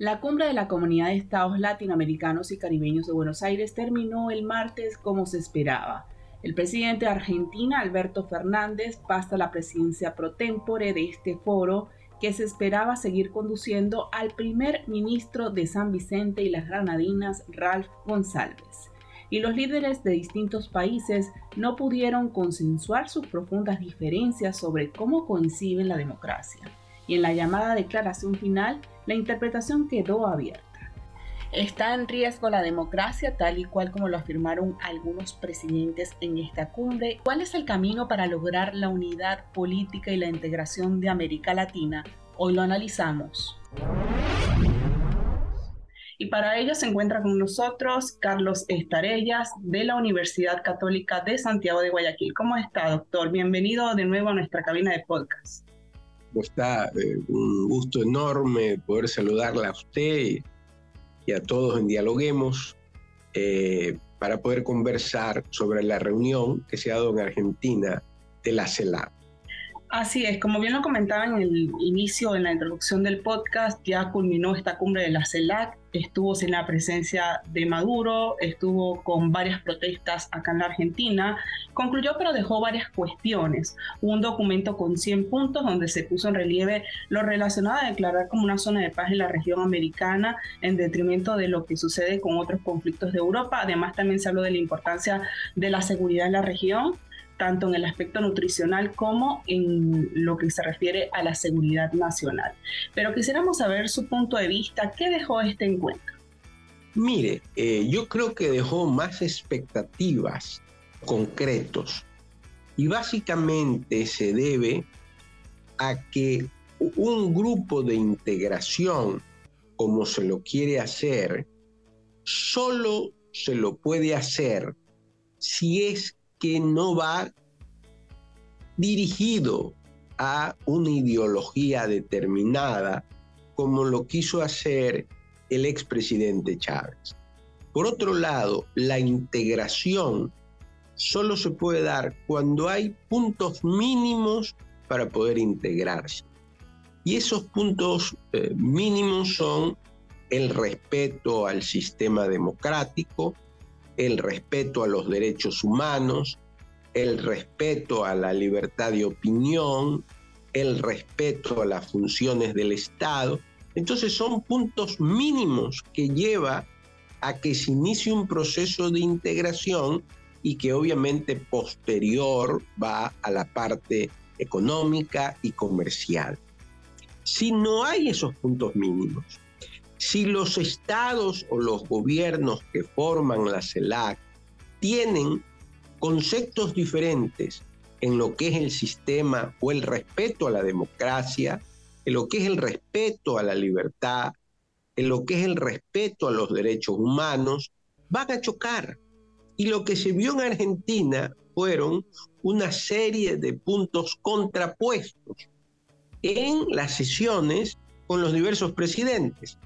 La cumbre de la Comunidad de Estados Latinoamericanos y Caribeños de Buenos Aires terminó el martes como se esperaba. El presidente de Argentina, Alberto Fernández, pasa la presidencia pro tempore de este foro que se esperaba seguir conduciendo al primer ministro de San Vicente y las Granadinas, Ralph González. Y los líderes de distintos países no pudieron consensuar sus profundas diferencias sobre cómo coinciden la democracia. Y en la llamada declaración final, la interpretación quedó abierta. Está en riesgo la democracia tal y cual como lo afirmaron algunos presidentes en esta cumbre. ¿Cuál es el camino para lograr la unidad política y la integración de América Latina? Hoy lo analizamos. Y para ello se encuentra con nosotros Carlos Estarellas de la Universidad Católica de Santiago de Guayaquil. ¿Cómo está, doctor? Bienvenido de nuevo a nuestra cabina de podcast. Está eh, un gusto enorme poder saludarla a usted y a todos en Dialoguemos eh, para poder conversar sobre la reunión que se ha dado en Argentina de la CELAC. Así es, como bien lo comentaba en el inicio, en la introducción del podcast, ya culminó esta cumbre de la CELAC, estuvo sin la presencia de Maduro, estuvo con varias protestas acá en la Argentina, concluyó pero dejó varias cuestiones. Un documento con 100 puntos donde se puso en relieve lo relacionado a declarar como una zona de paz en la región americana en detrimento de lo que sucede con otros conflictos de Europa. Además también se habló de la importancia de la seguridad en la región tanto en el aspecto nutricional como en lo que se refiere a la seguridad nacional. Pero quisiéramos saber su punto de vista, ¿qué dejó este encuentro? Mire, eh, yo creo que dejó más expectativas concretos y básicamente se debe a que un grupo de integración, como se lo quiere hacer, solo se lo puede hacer si es que no va dirigido a una ideología determinada como lo quiso hacer el expresidente Chávez. Por otro lado, la integración solo se puede dar cuando hay puntos mínimos para poder integrarse. Y esos puntos eh, mínimos son el respeto al sistema democrático, el respeto a los derechos humanos, el respeto a la libertad de opinión, el respeto a las funciones del Estado. Entonces son puntos mínimos que lleva a que se inicie un proceso de integración y que obviamente posterior va a la parte económica y comercial. Si no hay esos puntos mínimos, si los estados o los gobiernos que forman la CELAC tienen conceptos diferentes en lo que es el sistema o el respeto a la democracia, en lo que es el respeto a la libertad, en lo que es el respeto a los derechos humanos, van a chocar. Y lo que se vio en Argentina fueron una serie de puntos contrapuestos en las sesiones con los diversos presidentes.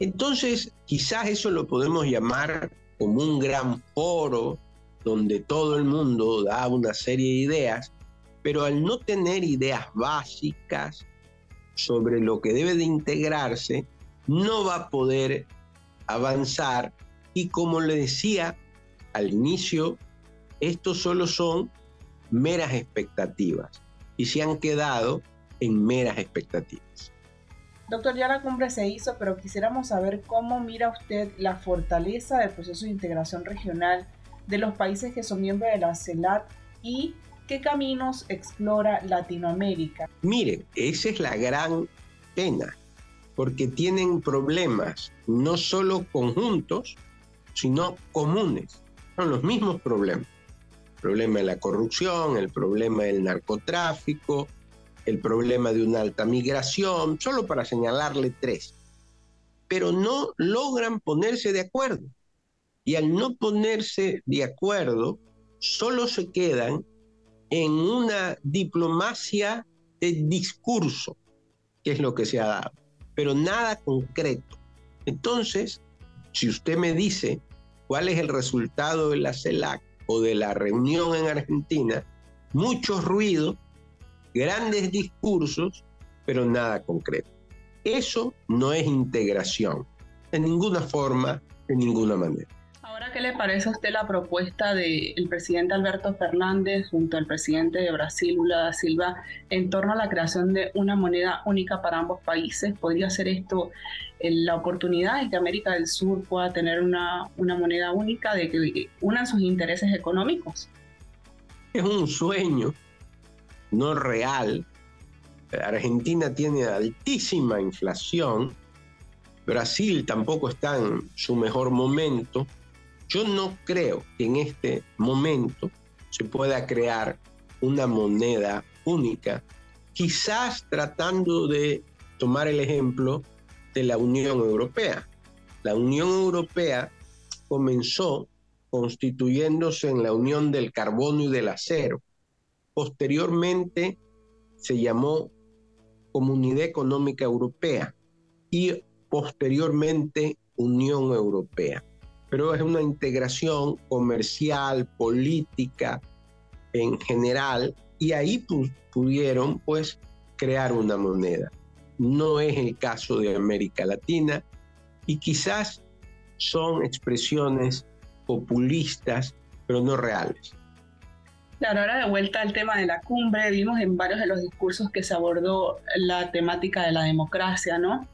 Entonces, quizás eso lo podemos llamar como un gran foro donde todo el mundo da una serie de ideas, pero al no tener ideas básicas sobre lo que debe de integrarse, no va a poder avanzar y como le decía al inicio, estos solo son meras expectativas y se han quedado en meras expectativas. Doctor, ya la cumbre se hizo, pero quisiéramos saber cómo mira usted la fortaleza del proceso de integración regional de los países que son miembros de la CELAC y qué caminos explora Latinoamérica. Mire, esa es la gran pena, porque tienen problemas no solo conjuntos, sino comunes. Son los mismos problemas. El problema de la corrupción, el problema del narcotráfico, el problema de una alta migración, solo para señalarle tres. Pero no logran ponerse de acuerdo. Y al no ponerse de acuerdo, solo se quedan en una diplomacia de discurso, que es lo que se ha dado, pero nada concreto. Entonces, si usted me dice cuál es el resultado de la CELAC o de la reunión en Argentina, mucho ruido, grandes discursos, pero nada concreto. Eso no es integración, de ninguna forma, de ninguna manera. Ahora, ¿qué le parece a usted la propuesta del presidente Alberto Fernández junto al presidente de Brasil, Lula da Silva, en torno a la creación de una moneda única para ambos países? ¿Podría ser esto eh, la oportunidad de que América del Sur pueda tener una, una moneda única, de que unan sus intereses económicos? Es un sueño no real. Argentina tiene altísima inflación, Brasil tampoco está en su mejor momento. Yo no creo que en este momento se pueda crear una moneda única, quizás tratando de tomar el ejemplo de la Unión Europea. La Unión Europea comenzó constituyéndose en la Unión del Carbono y del Acero Posteriormente se llamó Comunidad Económica Europea y posteriormente Unión Europea. Pero es una integración comercial, política en general y ahí pudieron pues crear una moneda. No es el caso de América Latina y quizás son expresiones populistas, pero no reales. Claro, ahora de vuelta al tema de la cumbre, vimos en varios de los discursos que se abordó la temática de la democracia, ¿no?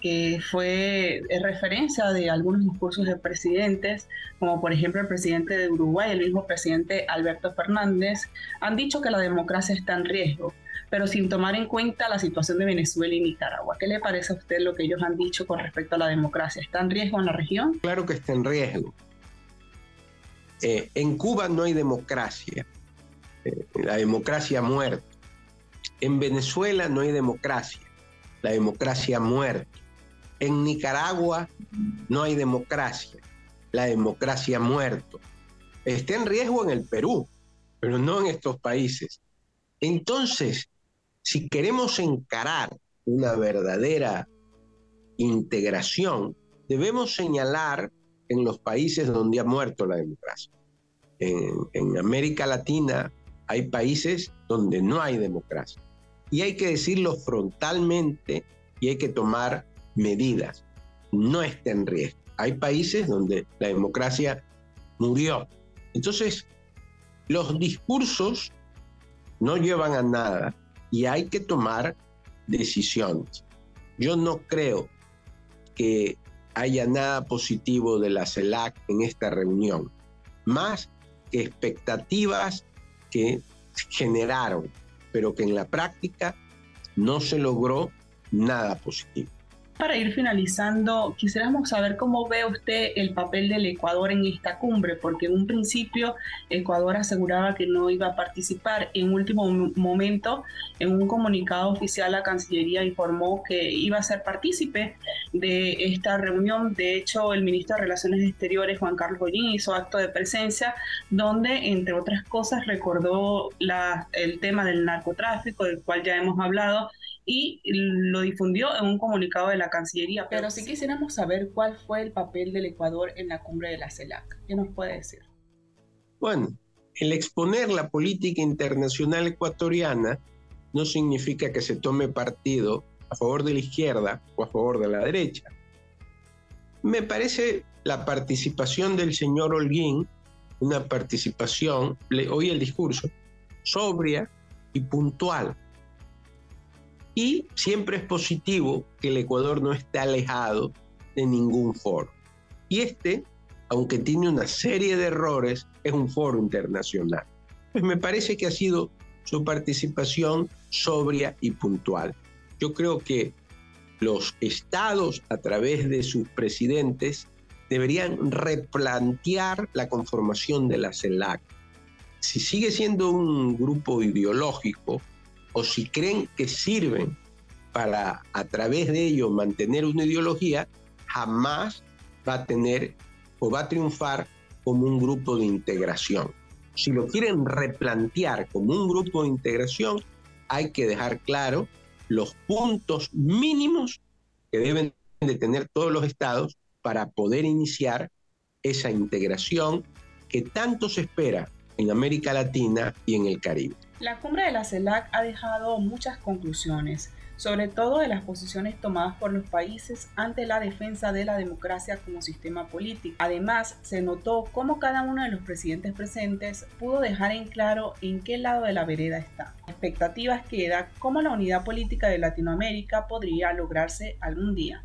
que fue referencia de algunos discursos de presidentes, como por ejemplo el presidente de Uruguay, el mismo presidente Alberto Fernández, han dicho que la democracia está en riesgo, pero sin tomar en cuenta la situación de Venezuela y Nicaragua. ¿Qué le parece a usted lo que ellos han dicho con respecto a la democracia? ¿Está en riesgo en la región? Claro que está en riesgo. Eh, en Cuba no hay democracia, eh, la democracia ha muerto. En Venezuela no hay democracia, la democracia ha muerto. En Nicaragua no hay democracia, la democracia ha muerto. Está en riesgo en el Perú, pero no en estos países. Entonces, si queremos encarar una verdadera integración, debemos señalar en los países donde ha muerto la democracia. En, América Latina hay países donde no hay democracia. Y hay que decirlo frontalmente y hay que tomar medidas. No está en riesgo. Hay países donde la democracia murió. Entonces, los discursos no llevan a nada y hay que tomar decisiones. Yo no creo que haya nada positivo de la CELAC en esta reunión, más que expectativas que generaron, pero que en la práctica no se logró nada positivo. Para ir finalizando, quisiéramos saber cómo ve usted el papel del Ecuador en esta cumbre, porque en un principio Ecuador aseguraba que no iba a participar. En último momento, en un comunicado oficial, la Cancillería informó que iba a ser partícipe de esta reunión. De hecho, el ministro de Relaciones Exteriores, Juan Carlos Goyín, hizo acto de presencia, donde, entre otras cosas, recordó el tema del narcotráfico, del cual ya hemos hablado, y lo difundió en un comunicado de la Cancillería. Pero si quisiéramos saber cuál fue el papel del Ecuador en la cumbre de la CELAC. ¿Qué nos puede decir? Bueno, el exponer la política internacional ecuatoriana no significa que se tome partido a favor de la izquierda o a favor de la derecha. Me parece la participación del señor Holguín, una participación, le oí el discurso, sobria y puntual y siempre es positivo que el Ecuador no esté alejado de ningún foro. Y este aunque tiene una serie de errores, es un foro internacional. Pues me parece que ha sido su participación sobria y puntual. Yo creo que los estados, a través de sus presidentes, deberían replantear la conformación de la CELAC. Si sigue siendo un grupo ideológico o si creen que sirven para a través de ello mantener una ideología, jamás va a tener o va a triunfar como un grupo de integración. Si lo quieren replantear como un grupo de integración, hay que dejar claro los puntos mínimos que deben de tener todos los estados para poder iniciar esa integración que tanto se espera en América Latina y en el Caribe. La cumbre de la CELAC ha dejado muchas conclusiones sobre todo de las posiciones tomadas por los países ante la defensa de la democracia como sistema político. Además, se notó cómo cada uno de los presidentes presentes pudo dejar en claro en qué lado de la vereda está. La expectativa queda cómo la unidad política de Latinoamérica podría lograrse algún día.